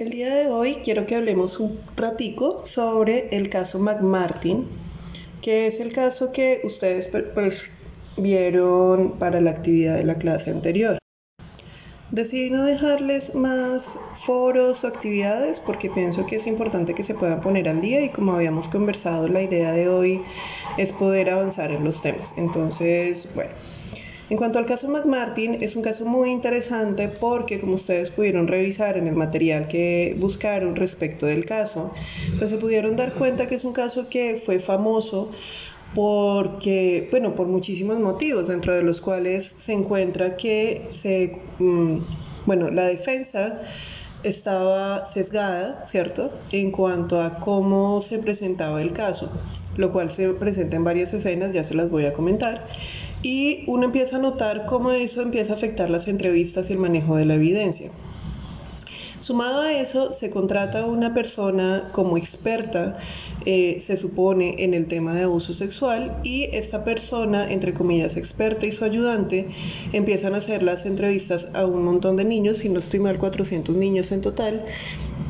El día de hoy quiero que hablemos un ratico sobre el caso McMartin, que es el caso que ustedes pues, vieron para la actividad de la clase anterior. Decidí no dejarles más foros o actividades porque pienso que es importante que se puedan poner al día y como habíamos conversado, la idea de hoy es poder avanzar en los temas. Entonces, bueno, en cuanto al caso McMartin, es un caso muy interesante porque como ustedes pudieron revisar en el material que buscaron respecto del caso, pues se pudieron dar cuenta que es un caso que fue famoso porque, bueno, por muchísimos motivos, dentro de los cuales se encuentra que se, mm, bueno, la defensa estaba sesgada, ¿cierto?, en cuanto a cómo se presentaba el caso, lo cual se presenta en varias escenas, ya se las voy a comentar, y uno empieza a notar cómo eso empieza a afectar las entrevistas y el manejo de la evidencia. Sumado a eso, se contrata una persona como experta, eh, se supone, en el tema de abuso sexual y esta persona, entre comillas, experta y su ayudante, empiezan a hacer las entrevistas a un montón de niños, si no estoy mal, 400 niños en total,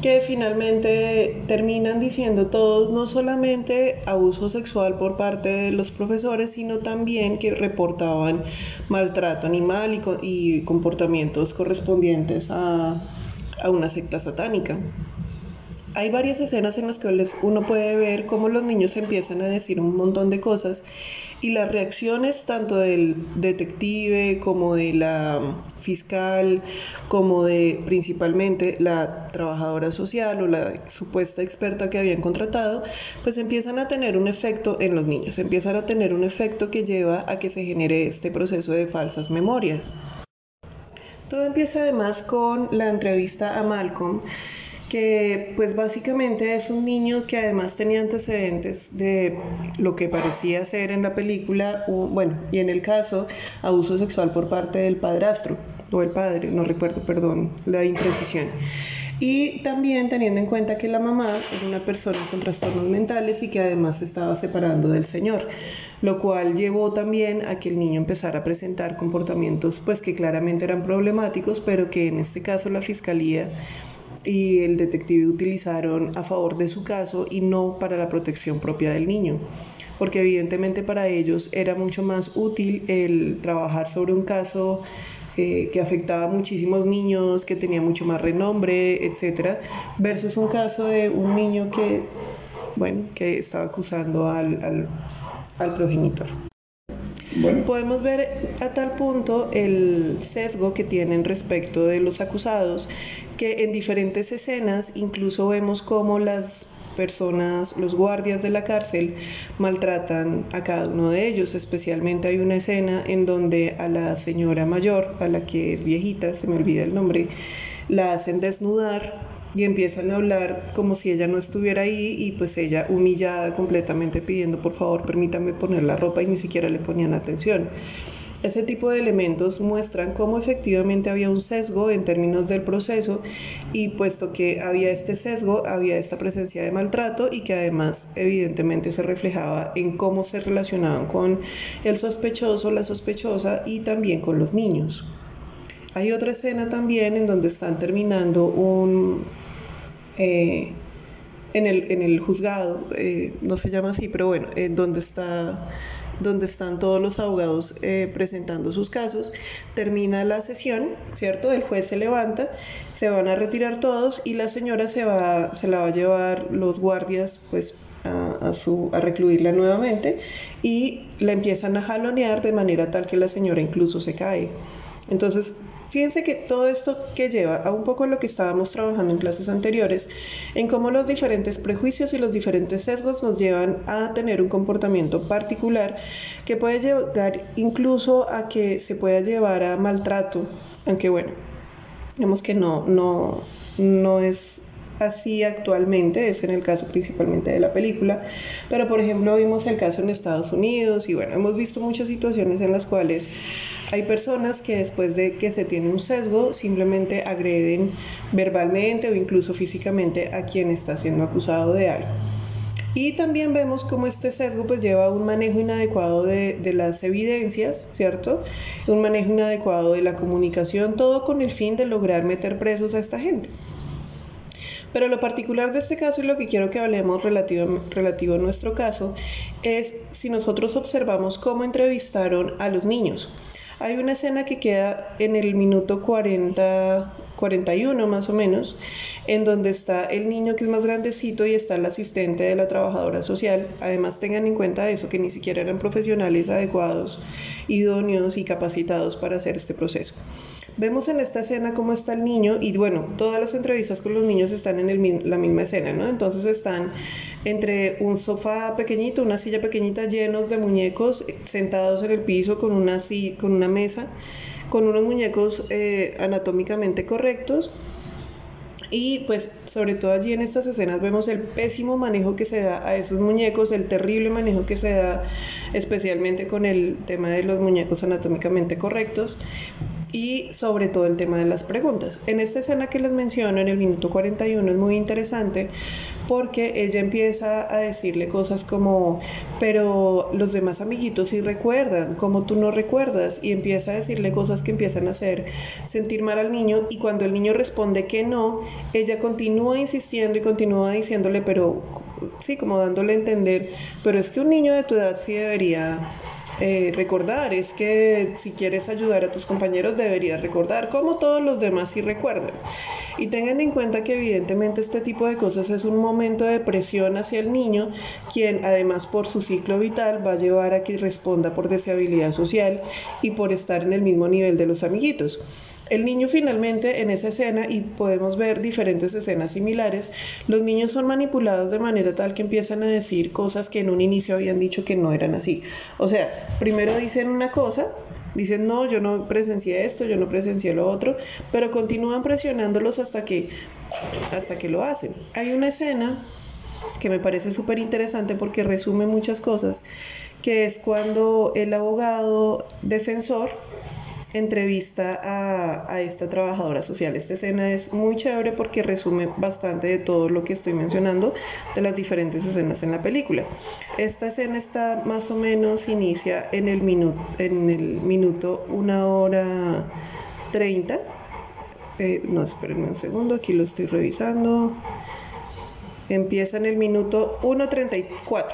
que finalmente terminan diciendo todos no solamente abuso sexual por parte de los profesores, sino también que reportaban maltrato animal y comportamientos correspondientes a a una secta satánica. Hay varias escenas en las que uno puede ver cómo los niños empiezan a decir un montón de cosas y las reacciones tanto del detective como de la fiscal, como de principalmente la trabajadora social o la supuesta experta que habían contratado, pues empiezan a tener un efecto en los niños, empiezan a tener un efecto que lleva a que se genere este proceso de falsas memorias. Todo empieza además con la entrevista a Malcolm, que pues básicamente es un niño que además tenía antecedentes de lo que parecía ser en la película, bueno, y en el caso, abuso sexual por parte del padrastro, o el padre, no recuerdo, perdón, la imprecisión. Y también teniendo en cuenta que la mamá era una persona con trastornos mentales y que además se estaba separando del señor, lo cual llevó también a que el niño empezara a presentar comportamientos pues que claramente eran problemáticos, pero que en este caso la fiscalía y el detective utilizaron a favor de su caso y no para la protección propia del niño porque evidentemente para ellos era mucho más útil el trabajar sobre un caso eh, que afectaba a muchísimos niños, que tenía mucho más renombre, etcétera, versus un caso de un niño que, bueno, que estaba acusando al, al, progenitor. Podemos ver a tal punto el sesgo que tienen respecto de los acusados, que en diferentes escenas incluso vemos cómo las personas, los guardias de la cárcel, maltratan a cada uno de ellos. Especialmente hay una escena en donde a la señora mayor, a la que es viejita, se me olvida el nombre, la hacen desnudar y empiezan a hablar como si ella no estuviera ahí y pues ella humillada completamente pidiendo por favor permítame poner la ropa y ni siquiera le ponían atención. Ese tipo de elementos muestran cómo efectivamente había un sesgo en términos del proceso y puesto que había este sesgo, había esta presencia de maltrato y que además evidentemente se reflejaba en cómo se relacionaban con el sospechoso, la sospechosa y también con los niños. Hay otra escena también en donde están terminando un... Eh, en, el, en el juzgado, eh, no se llama así, pero bueno, en donde está donde están todos los abogados eh, presentando sus casos. Termina la sesión, ¿cierto? El juez se levanta, se van a retirar todos y la señora se, va, se la va a llevar los guardias, pues a, su, a recluirla nuevamente y la empiezan a jalonear de manera tal que la señora incluso se cae. Entonces, Fíjense que todo esto que lleva a un poco lo que estábamos trabajando en clases anteriores, en cómo los diferentes prejuicios y los diferentes sesgos nos llevan a tener un comportamiento particular que puede llegar incluso a que se pueda llevar a maltrato, aunque bueno, vemos que no, no, no es así actualmente, es en el caso principalmente de la película, pero por ejemplo vimos el caso en Estados Unidos y bueno, hemos visto muchas situaciones en las cuales hay personas que después de que se tiene un sesgo simplemente agreden verbalmente o incluso físicamente a quien está siendo acusado de algo. Y también vemos cómo este sesgo pues lleva un manejo inadecuado de, de, las evidencias, ¿cierto? Un manejo inadecuado de la comunicación, todo con el fin de lograr meter presos a esta gente. Pero lo particular de este caso y lo que quiero que hablemos relativo, relativo a nuestro caso es si nosotros observamos cómo entrevistaron a los niños. Hay una escena que queda en el minuto 40, 41 más o menos, en donde está el niño que es más grandecito y está el asistente de la trabajadora social. Además tengan en cuenta eso, que ni siquiera eran profesionales adecuados, idóneos y capacitados para hacer este proceso. Vemos en esta escena cómo está el niño y bueno, todas las entrevistas con los niños están en el, la misma escena, ¿no? Entonces están entre un sofá pequeñito, una silla pequeñita llenos de muñecos sentados en el piso con una, con una mesa, con unos muñecos eh, anatómicamente correctos. Y pues sobre todo allí en estas escenas vemos el pésimo manejo que se da a esos muñecos, el terrible manejo que se da especialmente con el tema de los muñecos anatómicamente correctos y sobre todo el tema de las preguntas. En esta escena que les menciono, en el minuto 41, es muy interesante porque ella empieza a decirle cosas como, pero los demás amiguitos sí recuerdan, como tú no recuerdas, y empieza a decirle cosas que empiezan a hacer sentir mal al niño y cuando el niño responde que no, ella continúa insistiendo y continúa diciéndole, pero sí, como dándole a entender, pero es que un niño de tu edad sí debería eh, recordar, es que si quieres ayudar a tus compañeros deberías recordar, como todos los demás sí recuerdan. Y tengan en cuenta que evidentemente este tipo de cosas es un momento de presión hacia el niño, quien además por su ciclo vital va a llevar a que responda por deshabilidad social y por estar en el mismo nivel de los amiguitos. El niño finalmente en esa escena, y podemos ver diferentes escenas similares, los niños son manipulados de manera tal que empiezan a decir cosas que en un inicio habían dicho que no eran así. O sea, primero dicen una cosa, dicen no, yo no presencié esto, yo no presencié lo otro, pero continúan presionándolos hasta que, hasta que lo hacen. Hay una escena que me parece súper interesante porque resume muchas cosas, que es cuando el abogado defensor entrevista a, esta trabajadora social. Esta escena es muy chévere porque resume bastante de todo lo que estoy mencionando de las diferentes escenas en la película. Esta escena está más o menos, inicia en el, minuto en el minuto una hora 30. Eh, no, espérenme un segundo, aquí lo estoy revisando. Empieza en el minuto 1.34.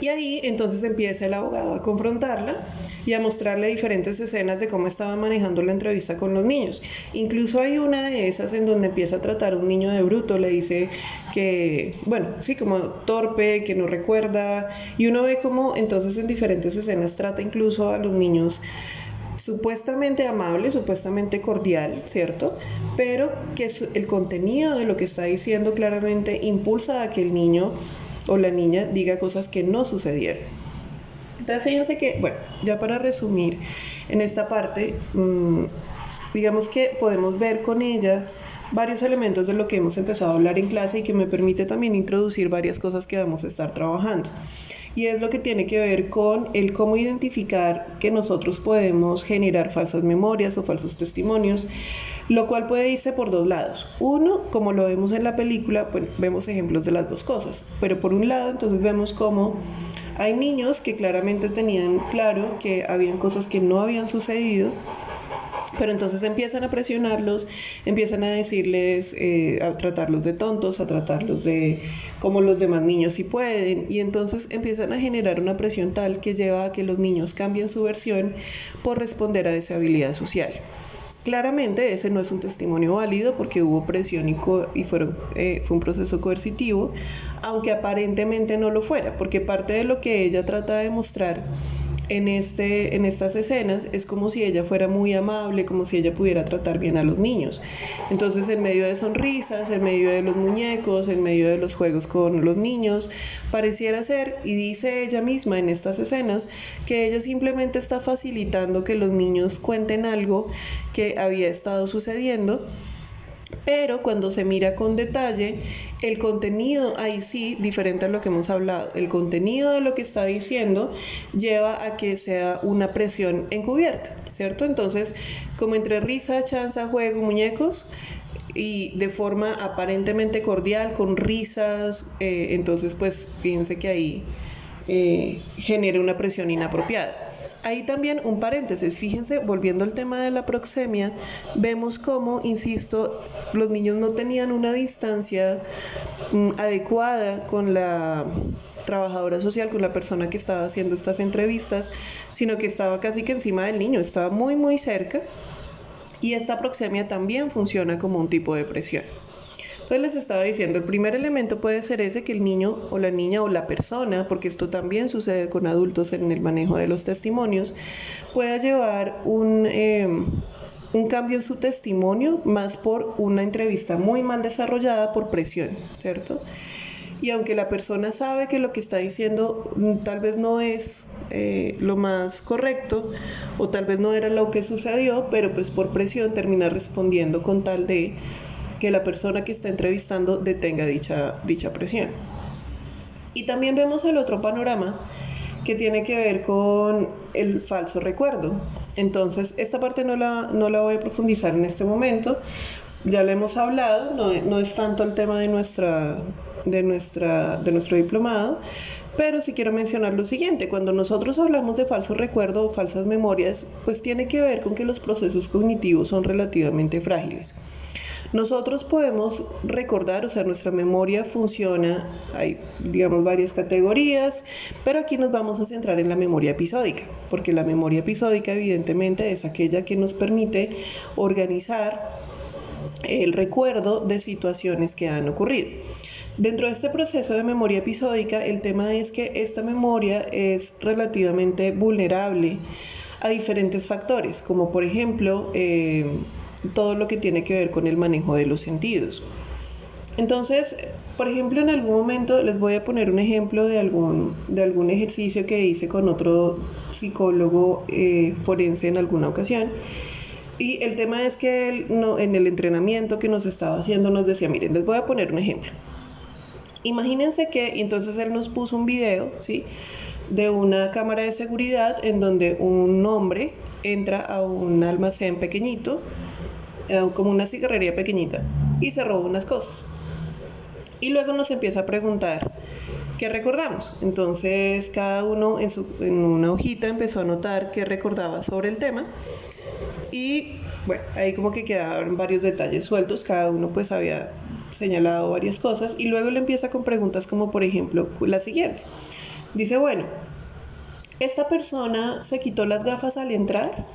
Y ahí entonces empieza el abogado a confrontarla y a mostrarle diferentes escenas de cómo estaba manejando la entrevista con los niños. Incluso hay una de esas en donde empieza a tratar a un niño de bruto, le dice que, bueno, sí, como torpe, que no recuerda, y uno ve cómo entonces en diferentes escenas trata incluso a los niños supuestamente amable, supuestamente cordial, ¿cierto? Pero que el contenido de lo que está diciendo claramente impulsa a que el niño o la niña diga cosas que no sucedieron. Entonces fíjense que, bueno, ya para resumir en esta parte, mm, digamos que podemos ver con ella varios elementos de lo que hemos empezado a hablar en clase y que me permite también introducir varias cosas que vamos a estar trabajando. Y es lo que tiene que ver con el cómo identificar que nosotros podemos generar falsas memorias o falsos testimonios, lo cual puede irse por dos lados. Uno, como lo vemos en la película, pues vemos ejemplos de las dos cosas, pero por un lado entonces vemos cómo hay niños que claramente tenían claro que habían cosas que no habían sucedido, pero entonces empiezan a presionarlos, empiezan a decirles, eh, a tratarlos de tontos, a tratarlos de como los demás niños sí pueden, y entonces empiezan a generar una presión tal que lleva a que los niños cambien su versión por responder a esa habilidad social. Claramente ese no es un testimonio válido porque hubo presión y, y fueron, eh, fue un proceso coercitivo, aunque aparentemente no lo fuera, porque parte de lo que ella trata de mostrar en, este, en estas escenas es como si ella fuera muy amable, como si ella pudiera tratar bien a los niños. Entonces, en medio de sonrisas, en medio de los muñecos, en medio de los juegos con los niños, pareciera ser, y dice ella misma en estas escenas, que ella simplemente está facilitando que los niños cuenten algo que había estado sucediendo pero cuando se mira con detalle, el contenido ahí sí, diferente a lo que hemos hablado, el contenido de lo que está diciendo lleva a que sea una presión encubierta, ¿cierto? Entonces, como entre risa, chanza, juego, muñecos, y de forma aparentemente cordial, con risas, eh, entonces pues fíjense que ahí eh, genera una presión inapropiada. Ahí también un paréntesis, fíjense, volviendo al tema de la proxemia, vemos cómo, insisto, los niños no tenían una distancia mm, adecuada con la trabajadora social, con la persona que estaba haciendo estas entrevistas, sino que estaba casi que encima del niño, estaba muy muy cerca y esta proxemia también funciona como un tipo de presión. Entonces les estaba diciendo, el primer elemento puede ser ese que el niño o la niña o la persona, porque esto también sucede con adultos en el manejo de los testimonios, pueda llevar un, em, un cambio en su testimonio más por una entrevista muy mal desarrollada por presión, ¿cierto? Y aunque la persona sabe que lo que está diciendo mm, tal vez no es eh, lo más correcto o tal vez no era lo que sucedió, pero pues por presión termina respondiendo con tal de que la persona que está entrevistando detenga dicha, dicha presión. Y también vemos el otro panorama que tiene que ver con el falso recuerdo. Entonces, esta parte no la, no la voy a profundizar en este momento, ya la hemos hablado, no, no, es tanto el tema de, nuestra, de, nuestra, de nuestro diplomado, pero sí quiero mencionar lo siguiente, cuando nosotros hablamos de falso recuerdo o falsas memorias, pues tiene que ver con que los procesos cognitivos son relativamente frágiles. Nosotros podemos recordar, o sea, nuestra memoria funciona, hay, digamos, varias categorías, pero aquí nos vamos a centrar en la memoria episódica, porque la memoria episódica evidentemente es aquella que nos permite organizar el recuerdo de situaciones que han ocurrido. Dentro de este proceso de memoria episódica, el tema es que esta memoria es relativamente vulnerable a diferentes factores, como por ejemplo eh, todo lo que tiene que ver con el manejo de los sentidos. Entonces, por ejemplo, en algún momento les voy a poner un ejemplo de algún, de algún ejercicio que hice con otro psicólogo eh, forense en alguna ocasión. Y el tema es que él, no, en el entrenamiento que nos estaba haciendo nos decía, miren, les voy a poner un ejemplo. Imagínense que entonces él nos puso un video, ¿sí? De una cámara de seguridad en donde un hombre entra a un almacén pequeñito eh, como una cigarrería pequeñita y se robó unas cosas. Y luego nos empieza a preguntar qué recordamos. Entonces cada uno en, su, en una hojita empezó a anotar qué recordaba sobre el tema y bueno, ahí como que quedaron varios detalles sueltos, cada uno pues había señalado varias cosas y luego le empieza con preguntas como por ejemplo la siguiente. Dice, bueno, esta persona se quitó las gafas al entrar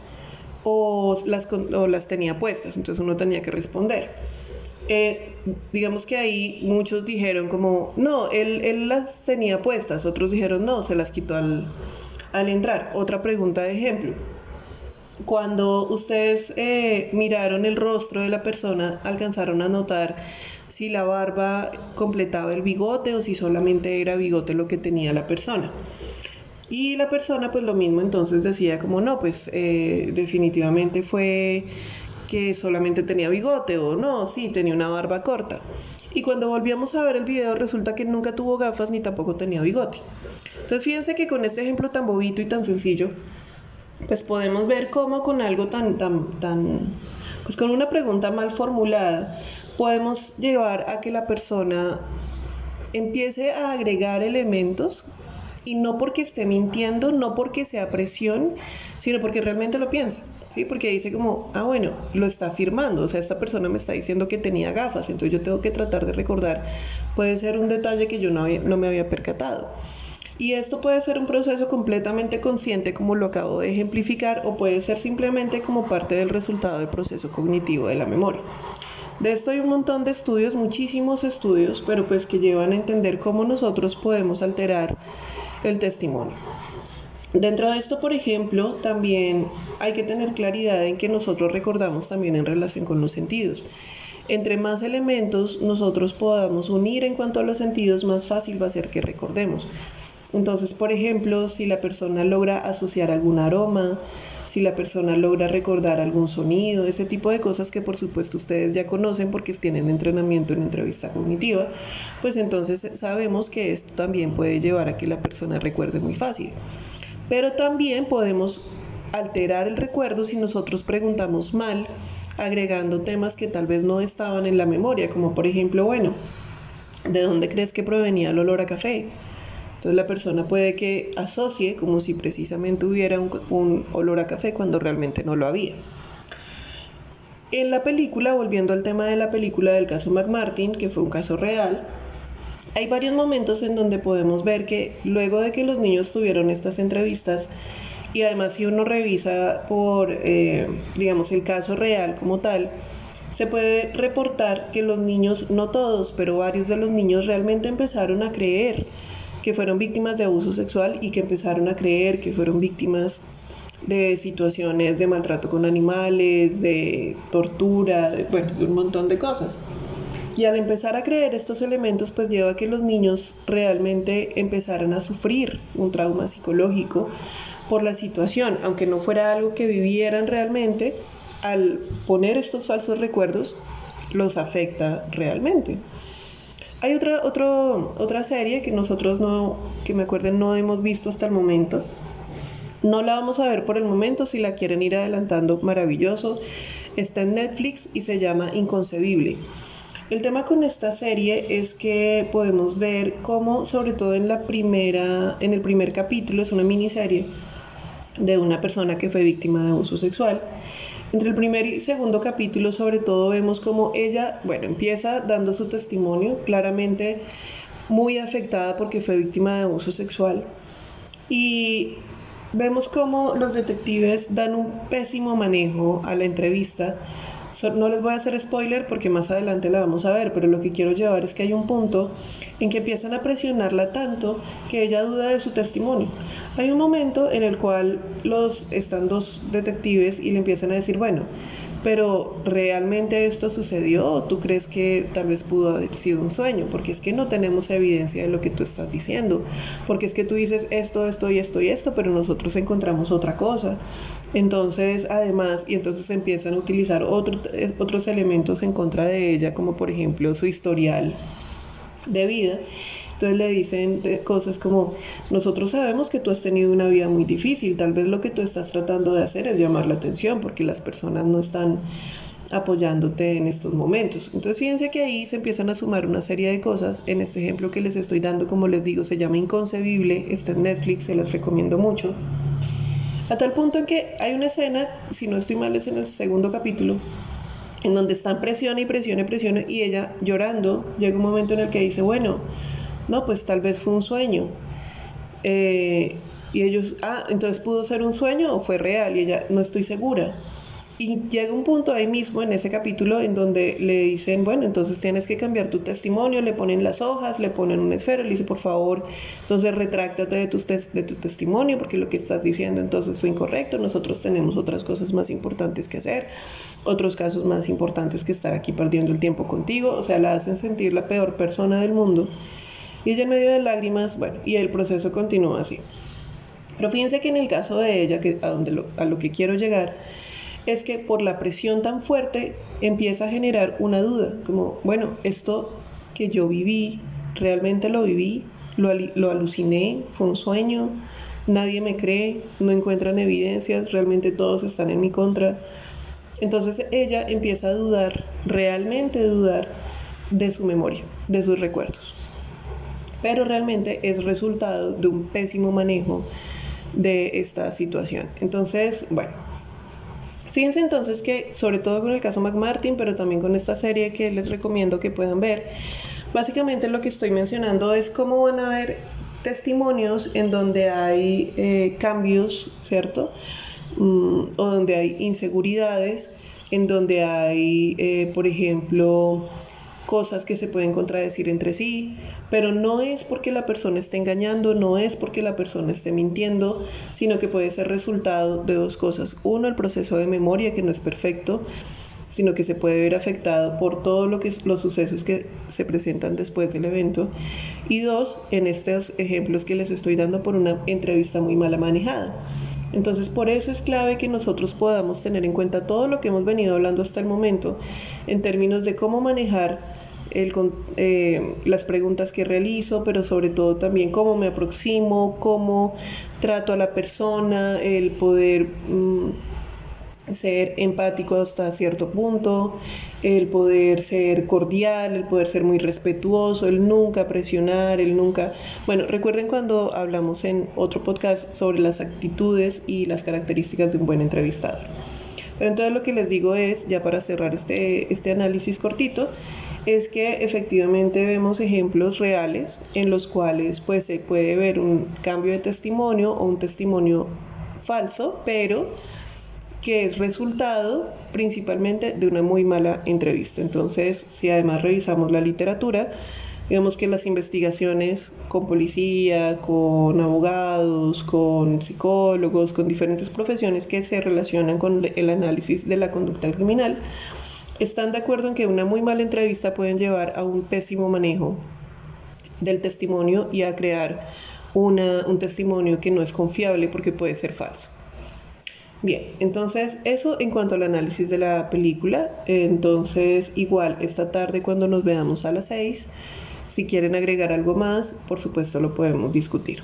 o las, las tenía puestas, entonces uno tenía que responder. Eh, digamos que ahí muchos dijeron como, no, él, él, las tenía puestas, otros dijeron, no, se las quitó al, al entrar. Otra pregunta de ejemplo. Cuando ustedes eh, miraron el rostro de la persona, alcanzaron a notar si la barba completaba el bigote o si solamente era bigote lo que tenía la persona. Y la persona pues lo mismo entonces decía como no, pues eh, definitivamente fue que solamente tenía bigote o no, sí, tenía una barba corta. Y cuando volvíamos a ver el video resulta que nunca tuvo gafas ni tampoco tenía bigote. Entonces fíjense que con este ejemplo tan bobito y tan sencillo, pues podemos ver cómo con algo tan, tan, tan, pues con una pregunta mal formulada, podemos llevar a que la persona empiece a agregar elementos y no porque esté mintiendo, no porque sea presión, sino porque realmente lo piensa. ¿sí? Porque dice como, ah, bueno, lo está afirmando, o sea, esta persona me está diciendo que tenía gafas, entonces yo tengo que tratar de recordar, puede ser un detalle que yo no, no me había percatado. Y esto puede ser un proceso completamente consciente, como lo acabo de ejemplificar, o puede ser simplemente como parte del resultado del proceso cognitivo de la memoria. De esto hay un montón de estudios, muchísimos estudios, pero pues que llevan a entender cómo nosotros podemos alterar el testimonio. Dentro de esto, por ejemplo, también hay que tener claridad en que nosotros recordamos también en relación con los sentidos. Entre más elementos nosotros podamos unir en cuanto a los sentidos, más fácil va a ser que recordemos. Entonces, por ejemplo, si la persona logra asociar algún aroma, si la persona logra recordar algún sonido, ese tipo de cosas que por supuesto ustedes ya conocen porque tienen entrenamiento en entrevista cognitiva, pues entonces sabemos que esto también puede llevar a que la persona recuerde muy fácil. Pero también podemos alterar el recuerdo si nosotros preguntamos mal, agregando temas que tal vez no estaban en la memoria, como por ejemplo, bueno, ¿de dónde crees que provenía el olor a café? Entonces la persona puede que asocie como si precisamente hubiera un, olor a café cuando realmente no lo había. En la película, volviendo al tema de la película del caso McMartin, que fue un caso real, hay varios momentos en donde podemos ver que luego de que los niños tuvieron estas entrevistas, y además si uno revisa por, eh, digamos, el caso real como tal, se puede reportar que los niños, no todos, pero varios de los niños realmente empezaron a creer que fueron víctimas de abuso sexual y que empezaron a creer que fueron víctimas de situaciones de maltrato con animales, de tortura, de, bueno, de un montón de cosas. Y al empezar a creer estos elementos, pues lleva a que los niños realmente empezaran a sufrir un trauma psicológico por la situación, aunque no fuera algo que vivieran realmente, al poner estos falsos recuerdos, los afecta realmente. Hay otra, otra serie que nosotros no, que me acuerden, no hemos visto hasta el momento, no la vamos a ver por el momento, si la quieren ir adelantando, maravilloso. Está en Netflix y se llama Inconcebible. El tema con esta serie es que podemos ver cómo, sobre todo en la primera, en el primer capítulo, es una miniserie de una persona que fue víctima de abuso sexual. Entre el primer y segundo capítulo, sobre todo, vemos cómo ella, bueno, empieza dando su testimonio, claramente muy afectada porque fue víctima de abuso sexual. Y vemos cómo los detectives dan un pésimo manejo a la entrevista. No les voy a hacer spoiler porque más adelante la vamos a ver, pero lo que quiero llevar es que hay un punto en que empiezan a presionarla tanto que ella duda de su testimonio. Hay un momento en el cual los están dos detectives y le empiezan a decir, bueno, pero ¿realmente esto sucedió o tú crees que tal vez pudo haber sido un sueño? Porque es que no tenemos evidencia de lo que tú estás diciendo, porque es que tú dices esto, esto y esto y esto, pero nosotros encontramos otra cosa. Entonces, además, y entonces empiezan a utilizar eh, otros elementos en contra de ella, como por ejemplo su historial de vida entonces le dicen cosas como, nosotros sabemos que tú has tenido una vida muy difícil, tal vez lo que tú estás tratando de hacer es llamar la atención porque las personas no están apoyándote en estos momentos. Entonces fíjense que ahí se empiezan a sumar una serie de cosas. En este ejemplo que les estoy dando, como les digo, se llama Inconcebible, está en Netflix, se las recomiendo mucho. A tal punto en que hay una escena, si no estoy mal es en el segundo capítulo, en donde están presión y presión y presión y ella llorando, llega un momento en el que dice, bueno, no, pues tal vez fue un sueño. Eh, y ellos, ah, entonces pudo ser un sueño o fue real y ella, no estoy segura. Y llega un punto ahí mismo en ese capítulo en donde le dicen, bueno, entonces tienes que cambiar tu testimonio, le ponen las hojas, le ponen un esfero, le dice, por favor, entonces retráctate de tu, de tu testimonio porque lo que estás diciendo entonces fue incorrecto, nosotros tenemos otras cosas más importantes que hacer, otros casos más importantes que estar aquí perdiendo el tiempo contigo, o sea, la hacen sentir la peor persona del mundo y ella en medio de lágrimas, bueno, y el proceso continúa así. Pero fíjense que en el caso de ella, que a, donde a lo que quiero llegar, es que por la presión tan fuerte empieza a generar una duda, como, bueno, esto que yo viví, realmente lo viví, lo, lo aluciné, fue un sueño, nadie me cree, no encuentran evidencias, realmente todos están en mi contra. Entonces ella empieza a dudar, realmente dudar de su memoria, de sus recuerdos pero realmente es resultado de un pésimo manejo de esta situación. Entonces, bueno, fíjense entonces que sobre todo con el caso McMartin, pero también con esta serie que les recomiendo que puedan ver, básicamente lo que estoy mencionando es cómo van a haber testimonios en donde hay eh, cambios, ¿cierto? Mm, o donde hay inseguridades, en donde hay, eh, por ejemplo, cosas que se pueden contradecir entre sí, pero no es porque la persona esté engañando, no es porque la persona esté mintiendo, sino que puede ser resultado de dos cosas. Uno, el proceso de memoria, que no es perfecto, sino que se puede ver afectado por todo lo los sucesos que se presentan después del evento. Y dos, en estos ejemplos que les estoy dando por una entrevista muy mala manejada. Entonces, por eso es clave que nosotros podamos tener en cuenta todo lo que hemos venido hablando hasta el momento en términos de cómo manejar el, eh, las preguntas que realizo, pero sobre todo también cómo me aproximo, cómo trato a la persona, el poder mm, ser empático hasta cierto punto, el poder ser cordial, el poder ser muy respetuoso, el nunca presionar, el nunca... Bueno, recuerden cuando hablamos en otro podcast sobre las actitudes y las características de un buen entrevistador. Pero entonces lo que les digo es, ya para cerrar este, este análisis cortito, es que efectivamente vemos ejemplos reales en los cuales pues se puede ver un cambio de testimonio o un testimonio falso, pero que es resultado principalmente de una muy mala entrevista. Entonces, si además revisamos la literatura, Digamos que las investigaciones con policía, con abogados, con psicólogos, con diferentes profesiones que se relacionan con el análisis de la conducta criminal, están de acuerdo en que una muy mala entrevista puede llevar a un pésimo manejo del testimonio y a crear un testimonio que no es confiable porque puede ser falso. Bien, entonces eso en cuanto al análisis de la película. Entonces igual esta tarde cuando nos veamos a las 6 si quieren agregar algo más, por supuesto lo podemos discutir.